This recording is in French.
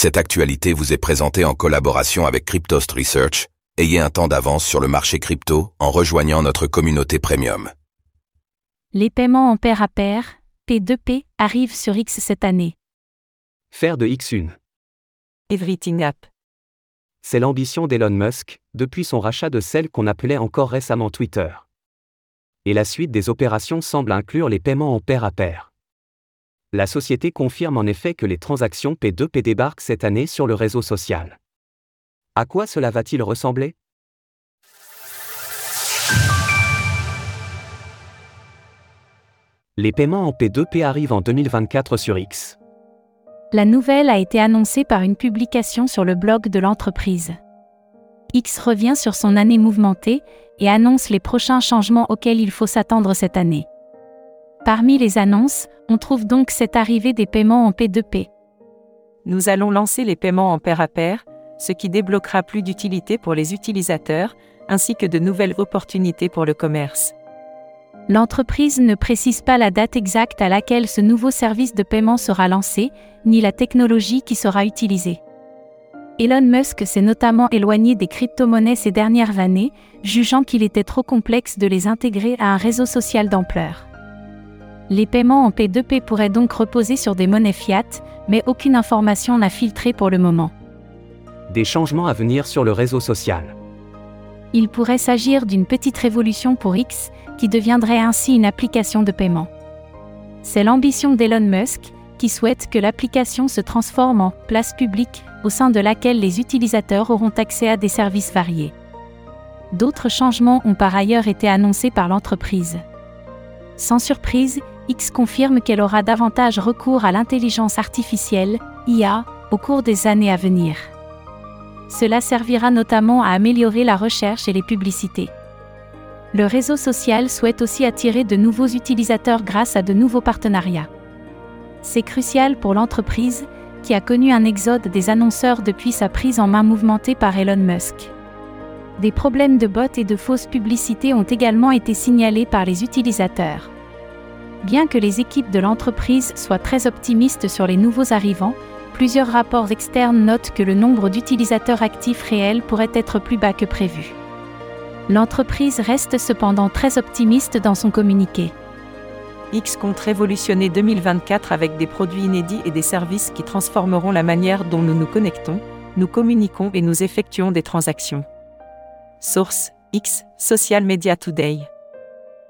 Cette actualité vous est présentée en collaboration avec Cryptost Research. Ayez un temps d'avance sur le marché crypto en rejoignant notre communauté premium. Les paiements en pair à pair, P2P, arrivent sur X cette année. Faire de X une. Everything App. C'est l'ambition d'Elon Musk, depuis son rachat de celle qu'on appelait encore récemment Twitter. Et la suite des opérations semble inclure les paiements en pair à pair. La société confirme en effet que les transactions P2P débarquent cette année sur le réseau social. À quoi cela va-t-il ressembler? Les paiements en P2P arrivent en 2024 sur X. La nouvelle a été annoncée par une publication sur le blog de l'entreprise. X revient sur son année mouvementée et annonce les prochains changements auxquels il faut s'attendre cette année. Parmi les annonces, on trouve donc cette arrivée des paiements en P2P. Nous allons lancer les paiements en pair à pair, ce qui débloquera plus d'utilité pour les utilisateurs, ainsi que de nouvelles opportunités pour le commerce. L'entreprise ne précise pas la date exacte à laquelle ce nouveau service de paiement sera lancé, ni la technologie qui sera utilisée. Elon Musk s'est notamment éloigné des crypto-monnaies ces dernières années, jugeant qu'il était trop complexe de les intégrer à un réseau social d'ampleur. Les paiements en P2P pourraient donc reposer sur des monnaies fiat, mais aucune information n'a filtré pour le moment. Des changements à venir sur le réseau social. Il pourrait s'agir d'une petite révolution pour X, qui deviendrait ainsi une application de paiement. C'est l'ambition d'Elon Musk, qui souhaite que l'application se transforme en place publique, au sein de laquelle les utilisateurs auront accès à des services variés. D'autres changements ont par ailleurs été annoncés par l'entreprise. Sans surprise, X confirme qu'elle aura davantage recours à l'intelligence artificielle, IA, au cours des années à venir. Cela servira notamment à améliorer la recherche et les publicités. Le réseau social souhaite aussi attirer de nouveaux utilisateurs grâce à de nouveaux partenariats. C'est crucial pour l'entreprise, qui a connu un exode des annonceurs depuis sa prise en main mouvementée par Elon Musk. Des problèmes de bots et de fausses publicités ont également été signalés par les utilisateurs. Bien que les équipes de l'entreprise soient très optimistes sur les nouveaux arrivants, plusieurs rapports externes notent que le nombre d'utilisateurs actifs réels pourrait être plus bas que prévu. L'entreprise reste cependant très optimiste dans son communiqué. X compte révolutionner 2024 avec des produits inédits et des services qui transformeront la manière dont nous nous connectons, nous communiquons et nous effectuons des transactions. Source X Social Media Today